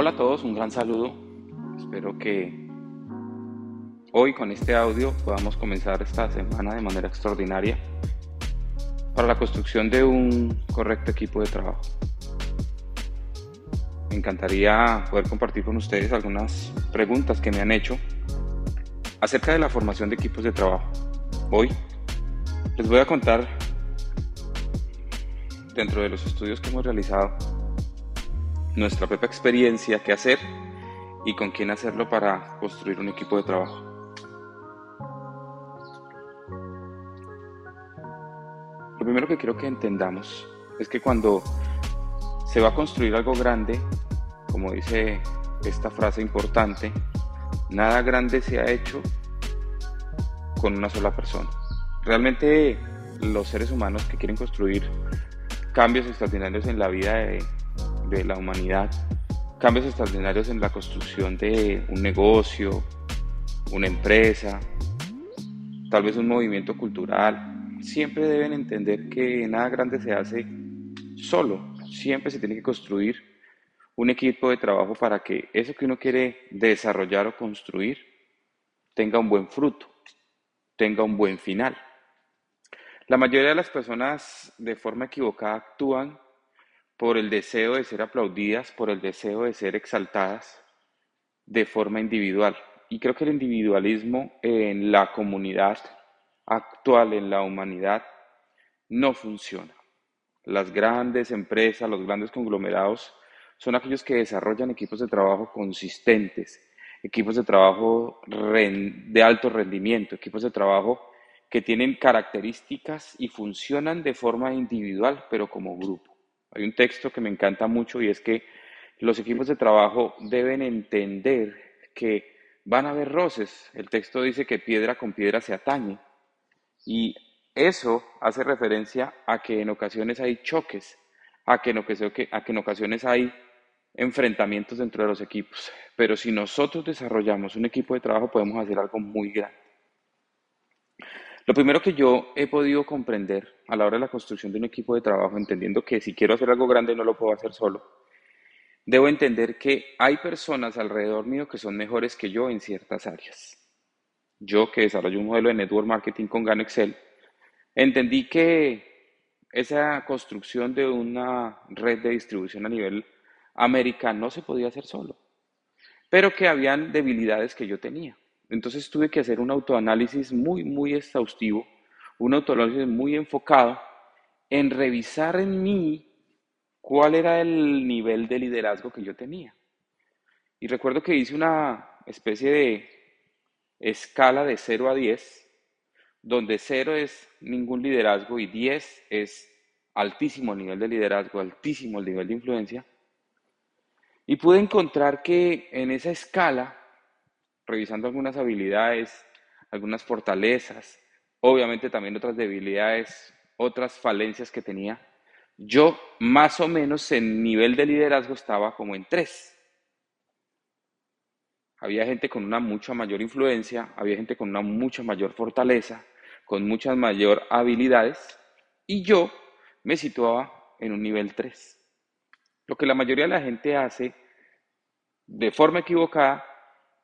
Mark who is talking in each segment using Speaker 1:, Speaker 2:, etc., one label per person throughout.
Speaker 1: Hola a todos, un gran saludo. Espero que hoy con este audio podamos comenzar esta semana de manera extraordinaria para la construcción de un correcto equipo de trabajo. Me encantaría poder compartir con ustedes algunas preguntas que me han hecho acerca de la formación de equipos de trabajo. Hoy les voy a contar dentro de los estudios que hemos realizado nuestra propia experiencia, qué hacer y con quién hacerlo para construir un equipo de trabajo. Lo primero que quiero que entendamos es que cuando se va a construir algo grande, como dice esta frase importante, nada grande se ha hecho con una sola persona. Realmente los seres humanos que quieren construir cambios extraordinarios en la vida de, de la humanidad, cambios extraordinarios en la construcción de un negocio, una empresa, tal vez un movimiento cultural, siempre deben entender que nada grande se hace solo, siempre se tiene que construir un equipo de trabajo para que eso que uno quiere desarrollar o construir tenga un buen fruto, tenga un buen final. La mayoría de las personas de forma equivocada actúan por el deseo de ser aplaudidas, por el deseo de ser exaltadas de forma individual. Y creo que el individualismo en la comunidad actual, en la humanidad, no funciona. Las grandes empresas, los grandes conglomerados son aquellos que desarrollan equipos de trabajo consistentes, equipos de trabajo de alto rendimiento, equipos de trabajo que tienen características y funcionan de forma individual, pero como grupo. Hay un texto que me encanta mucho y es que los equipos de trabajo deben entender que van a haber roces. El texto dice que piedra con piedra se atañe. Y eso hace referencia a que en ocasiones hay choques, a que en, a que en ocasiones hay enfrentamientos dentro de los equipos. Pero si nosotros desarrollamos un equipo de trabajo podemos hacer algo muy grande. Lo primero que yo he podido comprender a la hora de la construcción de un equipo de trabajo, entendiendo que si quiero hacer algo grande no lo puedo hacer solo, debo entender que hay personas alrededor mío que son mejores que yo en ciertas áreas. Yo que desarrollo un modelo de network marketing con Gano Excel, entendí que esa construcción de una red de distribución a nivel americano no se podía hacer solo, pero que habían debilidades que yo tenía. Entonces tuve que hacer un autoanálisis muy, muy exhaustivo, un autoanálisis muy enfocado en revisar en mí cuál era el nivel de liderazgo que yo tenía. Y recuerdo que hice una especie de escala de 0 a 10, donde 0 es ningún liderazgo y 10 es altísimo nivel de liderazgo, altísimo el nivel de influencia. Y pude encontrar que en esa escala revisando algunas habilidades, algunas fortalezas, obviamente también otras debilidades, otras falencias que tenía, yo más o menos en nivel de liderazgo estaba como en tres. Había gente con una mucha mayor influencia, había gente con una mucha mayor fortaleza, con muchas mayor habilidades, y yo me situaba en un nivel 3. Lo que la mayoría de la gente hace de forma equivocada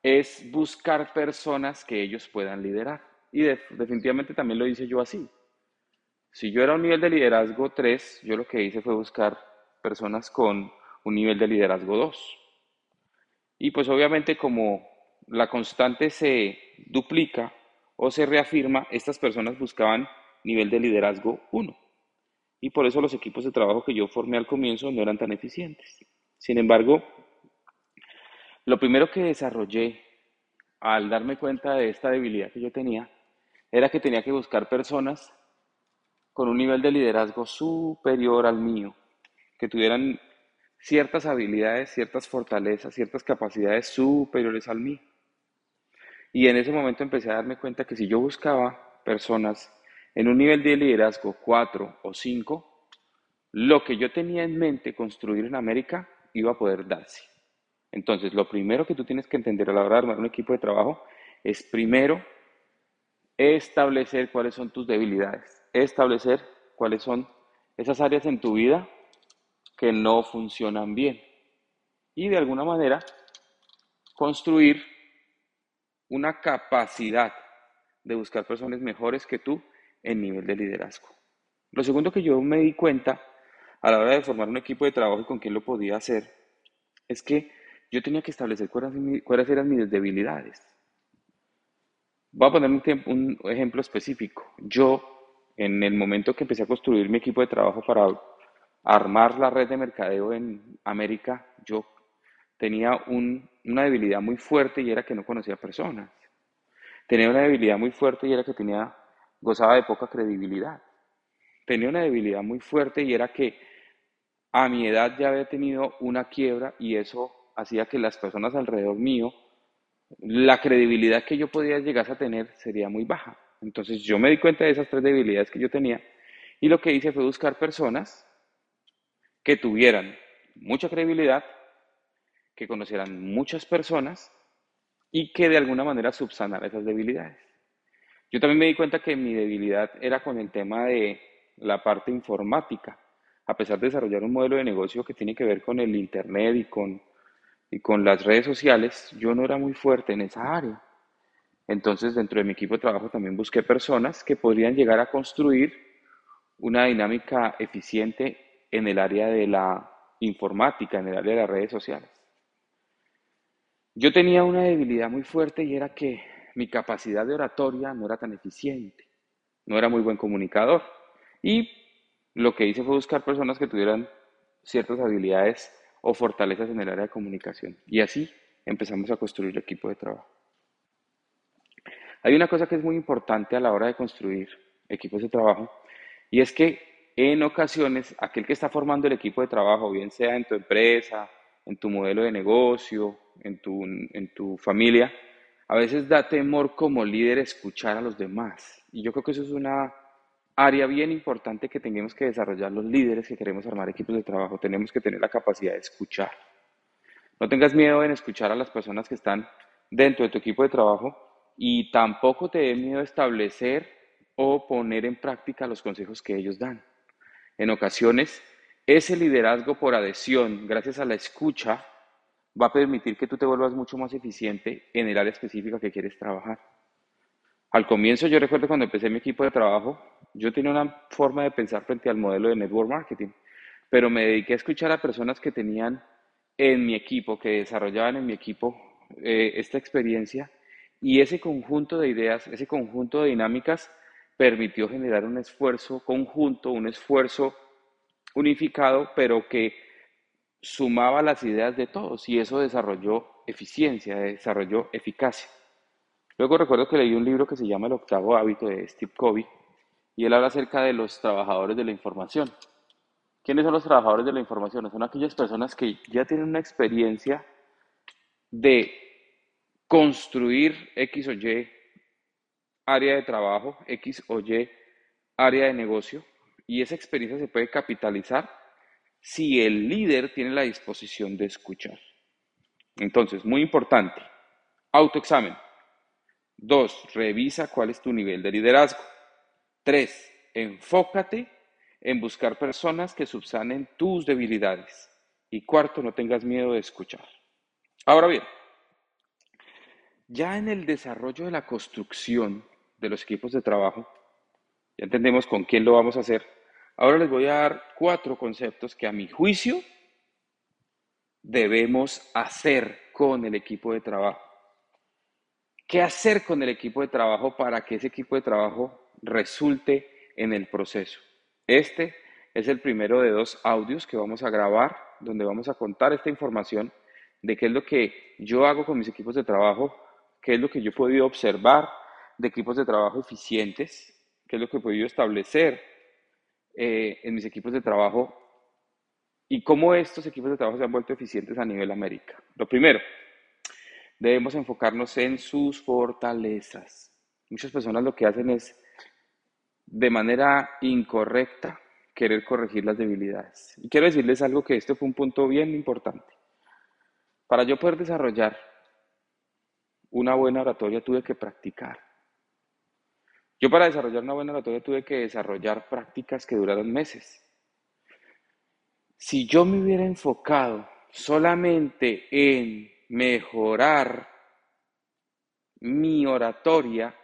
Speaker 1: es buscar personas que ellos puedan liderar. Y definitivamente también lo hice yo así. Si yo era un nivel de liderazgo 3, yo lo que hice fue buscar personas con un nivel de liderazgo 2. Y pues obviamente como la constante se duplica o se reafirma, estas personas buscaban nivel de liderazgo 1. Y por eso los equipos de trabajo que yo formé al comienzo no eran tan eficientes. Sin embargo, lo primero que desarrollé al darme cuenta de esta debilidad que yo tenía era que tenía que buscar personas con un nivel de liderazgo superior al mío, que tuvieran ciertas habilidades, ciertas fortalezas, ciertas capacidades superiores al mío. Y en ese momento empecé a darme cuenta que si yo buscaba personas en un nivel de liderazgo 4 o 5, lo que yo tenía en mente construir en América iba a poder darse. Entonces, lo primero que tú tienes que entender a la hora de armar un equipo de trabajo es primero establecer cuáles son tus debilidades, establecer cuáles son esas áreas en tu vida que no funcionan bien. y de alguna manera construir una capacidad de buscar personas mejores que tú en nivel de liderazgo. Lo segundo que yo me di cuenta a la hora de formar un equipo de trabajo y con quién lo podía hacer es que yo tenía que establecer cuáles eran mis debilidades. Voy a poner un, ejemplo específico. Yo, en el momento que empecé a construir mi equipo de trabajo para armar la red de mercadeo en América, yo tenía una debilidad muy fuerte y era que no conocía personas. Tenía una debilidad muy fuerte y era que tenía, gozaba de poca credibilidad. Tenía una debilidad muy fuerte y era que a mi edad ya había tenido una quiebra y eso hacía que las personas alrededor mío, la credibilidad que yo podía llegar a tener sería muy baja. Entonces yo me di cuenta de esas tres debilidades que yo tenía y lo que hice fue buscar personas que tuvieran mucha credibilidad, que conocieran muchas personas y que de alguna manera subsanara esas debilidades. Yo también me di cuenta que mi debilidad era con el tema de la parte informática. A pesar de desarrollar un modelo de negocio que tiene que ver con el Internet y con, y con las redes sociales, yo no era muy fuerte en esa área. Entonces, dentro de mi equipo de trabajo también busqué personas que podrían llegar a construir una dinámica eficiente en el área de la informática, en el área de las redes sociales. Yo tenía una debilidad muy fuerte y era que mi capacidad de oratoria no era tan eficiente, no era muy buen comunicador. Y lo que hice fue buscar personas que tuvieran ciertas habilidades o fortalezas en el área de comunicación. Y así empezamos a construir el equipo de trabajo. Hay una cosa que es muy importante a la hora de construir equipos de trabajo y es que en ocasiones aquel que está formando el equipo de trabajo, bien sea en tu empresa, en tu modelo de negocio, en tu, en tu familia, a veces da temor como líder escuchar a los demás. Y yo creo que eso es una área bien importante que tenemos que desarrollar los líderes que queremos armar equipos de trabajo. Tenemos que tener la capacidad de escuchar. No tengas miedo en escuchar a las personas que están dentro de tu equipo de trabajo y tampoco te dé miedo establecer o poner en práctica los consejos que ellos dan. En ocasiones ese liderazgo por adhesión, gracias a la escucha, va a permitir que tú te vuelvas mucho más eficiente en el área específica que quieres trabajar. Al comienzo, yo recuerdo cuando empecé mi equipo de trabajo, yo tenía una forma de pensar frente al modelo de network marketing, pero me dediqué a escuchar a personas que tenían en mi equipo, que desarrollaban en mi equipo eh, esta experiencia y ese conjunto de ideas, ese conjunto de dinámicas permitió generar un esfuerzo conjunto, un esfuerzo unificado, pero que sumaba las ideas de todos y eso desarrolló eficiencia, desarrolló eficacia. Luego recuerdo que leí un libro que se llama El octavo hábito de Steve Covey y él habla acerca de los trabajadores de la información. ¿Quiénes son los trabajadores de la información? Son aquellas personas que ya tienen una experiencia de construir X o Y área de trabajo, X o Y área de negocio, y esa experiencia se puede capitalizar si el líder tiene la disposición de escuchar. Entonces, muy importante, autoexamen. Dos, revisa cuál es tu nivel de liderazgo. Tres, enfócate en buscar personas que subsanen tus debilidades. Y cuarto, no tengas miedo de escuchar. Ahora bien, ya en el desarrollo de la construcción de los equipos de trabajo, ya entendemos con quién lo vamos a hacer. Ahora les voy a dar cuatro conceptos que a mi juicio debemos hacer con el equipo de trabajo. ¿Qué hacer con el equipo de trabajo para que ese equipo de trabajo resulte en el proceso? Este es el primero de dos audios que vamos a grabar, donde vamos a contar esta información de qué es lo que yo hago con mis equipos de trabajo, qué es lo que yo he podido observar de equipos de trabajo eficientes, qué es lo que he podido establecer eh, en mis equipos de trabajo y cómo estos equipos de trabajo se han vuelto eficientes a nivel América. Lo primero, debemos enfocarnos en sus fortalezas. Muchas personas lo que hacen es, de manera incorrecta, querer corregir las debilidades. Y quiero decirles algo que este fue un punto bien importante. Para yo poder desarrollar una buena oratoria tuve que practicar. Yo para desarrollar una buena oratoria tuve que desarrollar prácticas que duraron meses. Si yo me hubiera enfocado solamente en mejorar mi oratoria,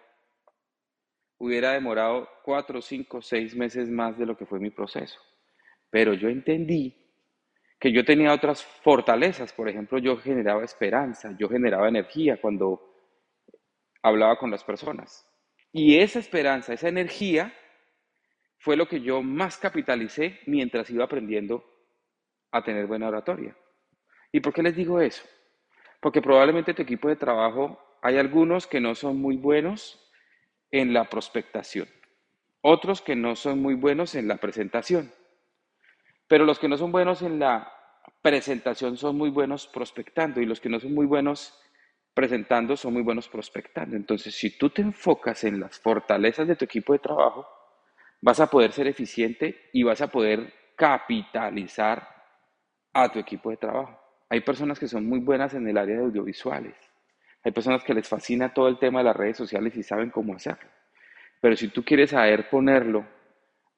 Speaker 1: hubiera demorado cuatro, cinco, seis meses más de lo que fue mi proceso. Pero yo entendí que yo tenía otras fortalezas. Por ejemplo, yo generaba esperanza, yo generaba energía cuando hablaba con las personas. Y esa esperanza, esa energía, fue lo que yo más capitalicé mientras iba aprendiendo a tener buena oratoria. ¿Y por qué les digo eso? Porque probablemente tu equipo de trabajo hay algunos que no son muy buenos en la prospectación, otros que no son muy buenos en la presentación, pero los que no son buenos en la presentación son muy buenos prospectando y los que no son muy buenos presentando son muy buenos prospectando. Entonces, si tú te enfocas en las fortalezas de tu equipo de trabajo, vas a poder ser eficiente y vas a poder capitalizar a tu equipo de trabajo. Hay personas que son muy buenas en el área de audiovisuales. Hay personas que les fascina todo el tema de las redes sociales y saben cómo hacerlo. Pero si tú quieres saber ponerlo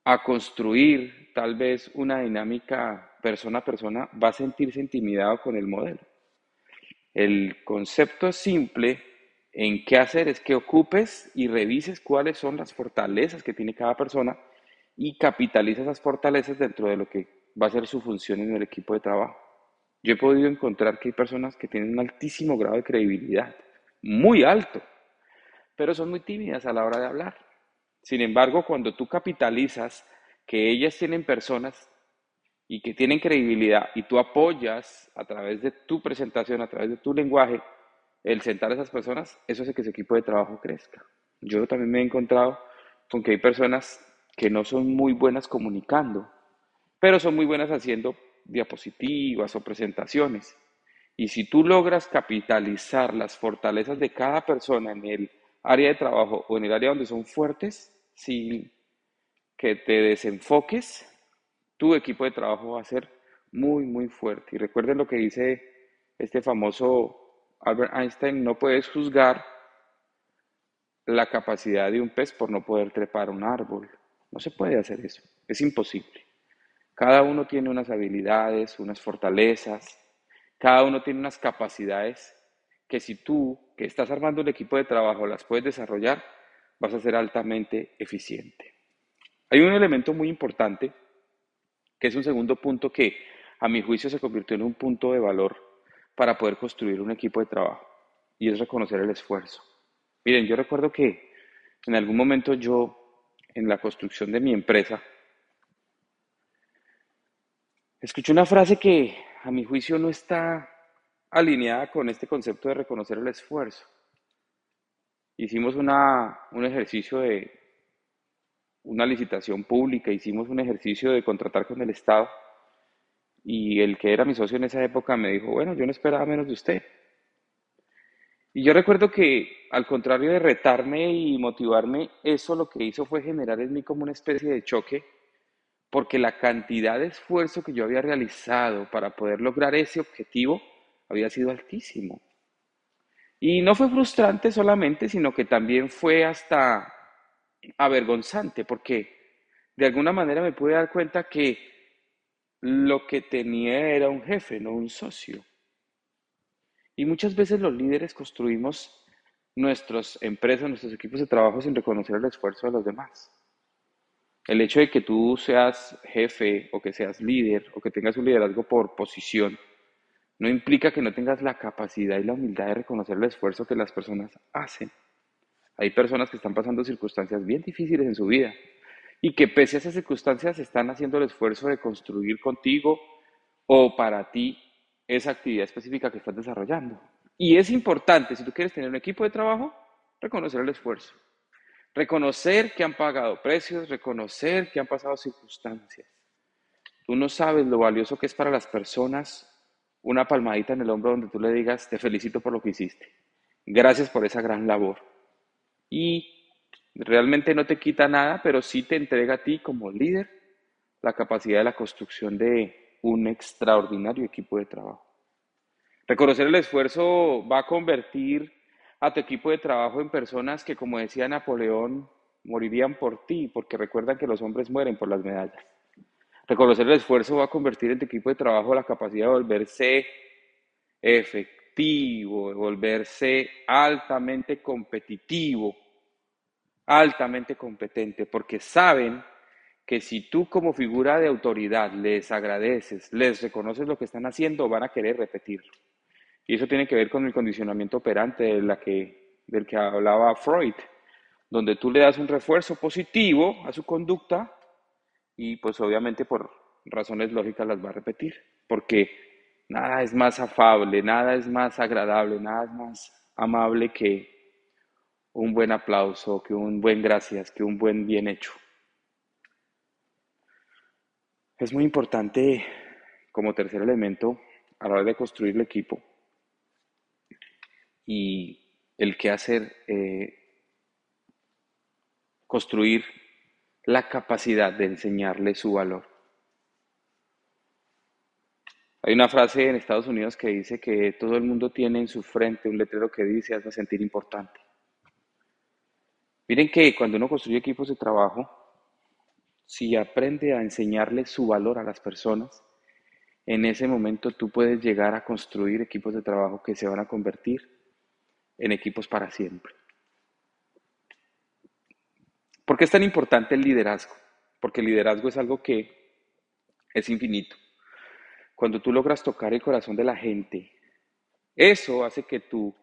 Speaker 1: a construir tal vez una dinámica persona a persona, va a sentirse intimidado con el modelo. El concepto simple en qué hacer es que ocupes y revises cuáles son las fortalezas que tiene cada persona y capitaliza esas fortalezas dentro de lo que va a ser su función en el equipo de trabajo. Yo he podido encontrar que hay personas que tienen un altísimo grado de credibilidad, muy alto, pero son muy tímidas a la hora de hablar. Sin embargo, cuando tú capitalizas que ellas tienen personas y que tienen credibilidad y tú apoyas a través de tu presentación, a través de tu lenguaje, el sentar a esas personas, eso hace que ese equipo de trabajo crezca. Yo también me he encontrado con que hay personas que no son muy buenas comunicando, pero son muy buenas haciendo diapositivas o presentaciones. Y si tú logras capitalizar las fortalezas de cada persona en el área de trabajo o en el área donde son fuertes, sin que te desenfoques, tu equipo de trabajo va a ser muy, muy fuerte. Y recuerden lo que dice este famoso Albert Einstein, no puedes juzgar la capacidad de un pez por no poder trepar un árbol. No se puede hacer eso, es imposible. Cada uno tiene unas habilidades, unas fortalezas, cada uno tiene unas capacidades que si tú, que estás armando el equipo de trabajo, las puedes desarrollar, vas a ser altamente eficiente. Hay un elemento muy importante, que es un segundo punto que a mi juicio se convirtió en un punto de valor para poder construir un equipo de trabajo, y es reconocer el esfuerzo. Miren, yo recuerdo que en algún momento yo, en la construcción de mi empresa, escuché una frase que a mi juicio no está alineada con este concepto de reconocer el esfuerzo. Hicimos una, un ejercicio de una licitación pública, hicimos un ejercicio de contratar con el Estado y el que era mi socio en esa época me dijo, bueno, yo no esperaba menos de usted. Y yo recuerdo que al contrario de retarme y motivarme, eso lo que hizo fue generar en mí como una especie de choque, porque la cantidad de esfuerzo que yo había realizado para poder lograr ese objetivo había sido altísimo. Y no fue frustrante solamente, sino que también fue hasta avergonzante, porque de alguna manera me pude dar cuenta que lo que tenía era un jefe, no un socio. Y muchas veces los líderes construimos nuestras empresas, nuestros equipos de trabajo sin reconocer el esfuerzo de los demás. El hecho de que tú seas jefe o que seas líder o que tengas un liderazgo por posición no implica que no tengas la capacidad y la humildad de reconocer el esfuerzo que las personas hacen. Hay personas que están pasando circunstancias bien difíciles en su vida y que pese a esas circunstancias están haciendo el esfuerzo de construir contigo o para ti esa actividad específica que estás desarrollando. Y es importante, si tú quieres tener un equipo de trabajo, reconocer el esfuerzo. Reconocer que han pagado precios, reconocer que han pasado circunstancias. Tú no sabes lo valioso que es para las personas una palmadita en el hombro donde tú le digas, te felicito por lo que hiciste. Gracias por esa gran labor. Y realmente no te quita nada, pero sí te entrega a ti como líder la capacidad de la construcción de un extraordinario equipo de trabajo. Reconocer el esfuerzo va a convertir a tu equipo de trabajo en personas que, como decía Napoleón, morirían por ti, porque recuerdan que los hombres mueren por las medallas. Reconocer el esfuerzo va a convertir en tu equipo de trabajo la capacidad de volverse efectivo, de volverse altamente competitivo, altamente competente, porque saben que si tú como figura de autoridad les agradeces, les reconoces lo que están haciendo, van a querer repetirlo. Y eso tiene que ver con el condicionamiento operante de la que, del que hablaba Freud, donde tú le das un refuerzo positivo a su conducta y pues obviamente por razones lógicas las va a repetir, porque nada es más afable, nada es más agradable, nada es más amable que un buen aplauso, que un buen gracias, que un buen bien hecho. Es muy importante como tercer elemento a la hora de construir el equipo y el que hacer, eh, construir la capacidad de enseñarle su valor. Hay una frase en Estados Unidos que dice que todo el mundo tiene en su frente un letrero que dice hazme sentir importante. Miren que cuando uno construye equipos de trabajo, si aprende a enseñarle su valor a las personas, en ese momento tú puedes llegar a construir equipos de trabajo que se van a convertir en equipos para siempre. ¿Por qué es tan importante el liderazgo? Porque el liderazgo es algo que es infinito. Cuando tú logras tocar el corazón de la gente, eso hace que tu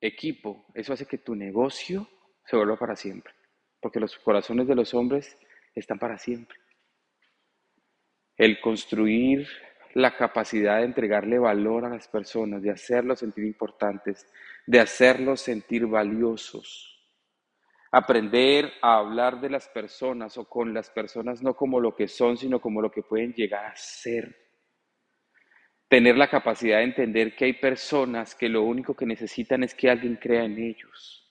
Speaker 1: equipo, eso hace que tu negocio se vuelva para siempre porque los corazones de los hombres están para siempre. El construir la capacidad de entregarle valor a las personas, de hacerlos sentir importantes, de hacerlos sentir valiosos. Aprender a hablar de las personas o con las personas no como lo que son, sino como lo que pueden llegar a ser. Tener la capacidad de entender que hay personas que lo único que necesitan es que alguien crea en ellos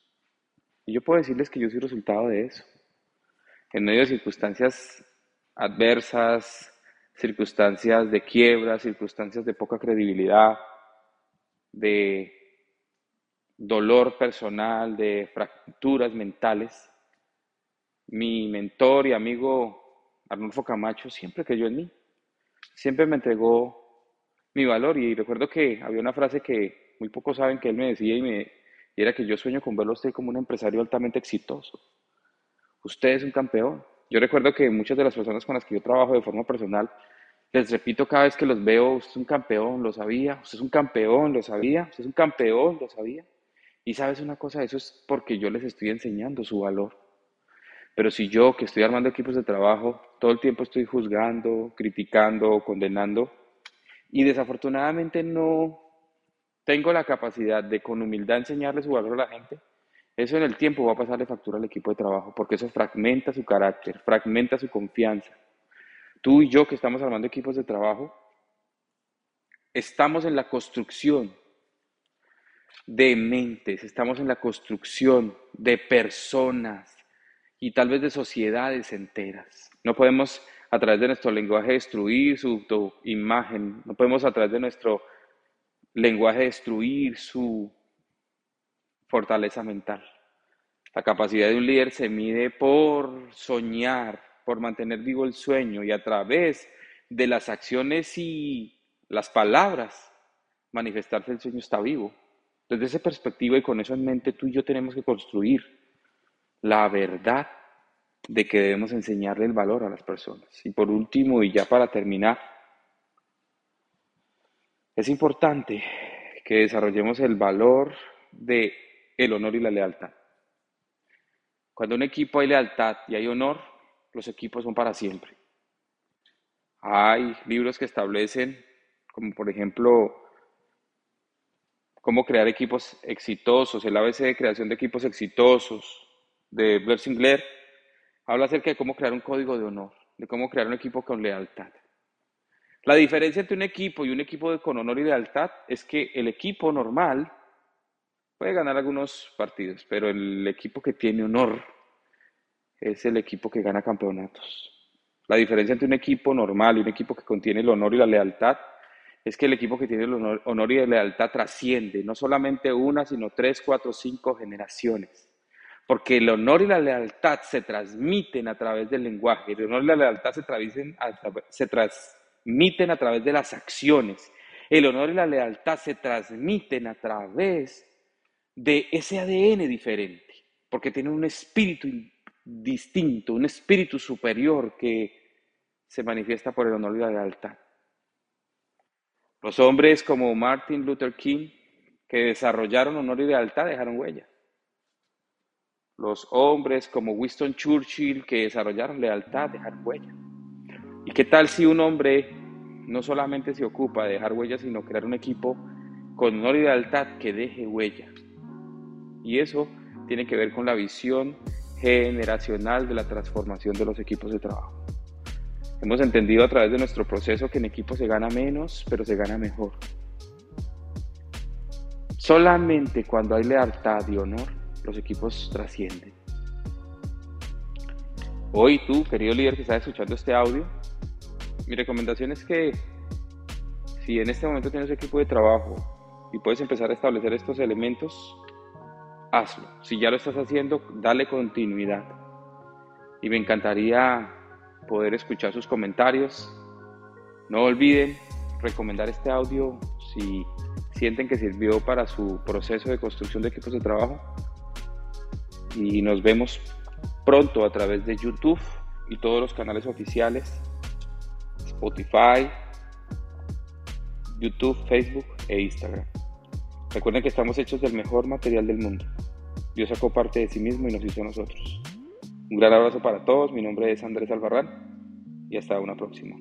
Speaker 1: y yo puedo decirles que yo soy resultado de eso. En medio de circunstancias adversas, circunstancias de quiebra, circunstancias de poca credibilidad, de dolor personal, de fracturas mentales, mi mentor y amigo Arnulfo Camacho siempre creyó en mí, siempre me entregó mi valor y recuerdo que había una frase que muy pocos saben que él me decía y me, y era que yo sueño con verlo a usted como un empresario altamente exitoso. Usted es un campeón. Yo recuerdo que muchas de las personas con las que yo trabajo de forma personal, les repito cada vez que los veo, usted es un campeón, lo sabía, usted es un campeón, lo sabía, usted es un campeón, lo sabía. Y sabes una cosa, eso es porque yo les estoy enseñando su valor. Pero si yo, que estoy armando equipos de trabajo, todo el tiempo estoy juzgando, criticando, condenando, y desafortunadamente no tengo la capacidad de con humildad enseñarle su valor a la gente, eso en el tiempo va a pasarle factura al equipo de trabajo, porque eso fragmenta su carácter, fragmenta su confianza. Tú y yo que estamos armando equipos de trabajo, estamos en la construcción de mentes, estamos en la construcción de personas y tal vez de sociedades enteras. No podemos a través de nuestro lenguaje destruir su imagen, no podemos a través de nuestro lenguaje destruir su fortaleza mental. La capacidad de un líder se mide por soñar, por mantener vivo el sueño y a través de las acciones y las palabras manifestarse el sueño está vivo. Desde esa perspectiva y con eso en mente, tú y yo tenemos que construir la verdad de que debemos enseñarle el valor a las personas. Y por último, y ya para terminar, es importante que desarrollemos el valor de el honor y la lealtad. Cuando un equipo hay lealtad y hay honor, los equipos son para siempre. Hay libros que establecen, como por ejemplo, cómo crear equipos exitosos, el ABC de creación de equipos exitosos de Blair Sinclair, habla acerca de cómo crear un código de honor, de cómo crear un equipo con lealtad. La diferencia entre un equipo y un equipo con honor y lealtad es que el equipo normal puede ganar algunos partidos, pero el equipo que tiene honor es el equipo que gana campeonatos. La diferencia entre un equipo normal y un equipo que contiene el honor y la lealtad es que el equipo que tiene el honor, y la lealtad trasciende no solamente una, sino tres, cuatro, cinco generaciones. Porque el honor y la lealtad se transmiten a través del lenguaje, el honor y la lealtad se, se transmiten a través de las acciones, el honor y la lealtad se transmiten a través de ese ADN diferente, porque tienen un espíritu distinto, un espíritu superior que se manifiesta por el honor y la lealtad. Los hombres como Martin Luther King, que desarrollaron honor y lealtad, dejaron huella. Los hombres como Winston Churchill, que desarrollaron lealtad, dejaron huella. ¿Y qué tal si un hombre no solamente se ocupa de dejar huella, sino crear un equipo con honor y lealtad que deje huella? Y eso tiene que ver con la visión generacional de la transformación de los equipos de trabajo. Hemos entendido a través de nuestro proceso que en equipo se gana menos, pero se gana mejor. Solamente cuando hay lealtad y honor, los equipos trascienden. Hoy tú, querido líder que estás escuchando este audio, mi recomendación es que si en este momento tienes equipo de trabajo y puedes empezar a establecer estos elementos, hazlo. Si ya lo estás haciendo, dale continuidad. Y me encantaría poder escuchar sus comentarios. No olviden recomendar este audio si sienten que sirvió para su proceso de construcción de equipos de trabajo. Y nos vemos pronto a través de YouTube y todos los canales oficiales, Spotify, YouTube, Facebook e Instagram. Recuerden que estamos hechos del mejor material del mundo. Dios sacó parte de sí mismo y nos hizo a nosotros. Un gran abrazo para todos, mi nombre es Andrés Albarrán y hasta una próxima.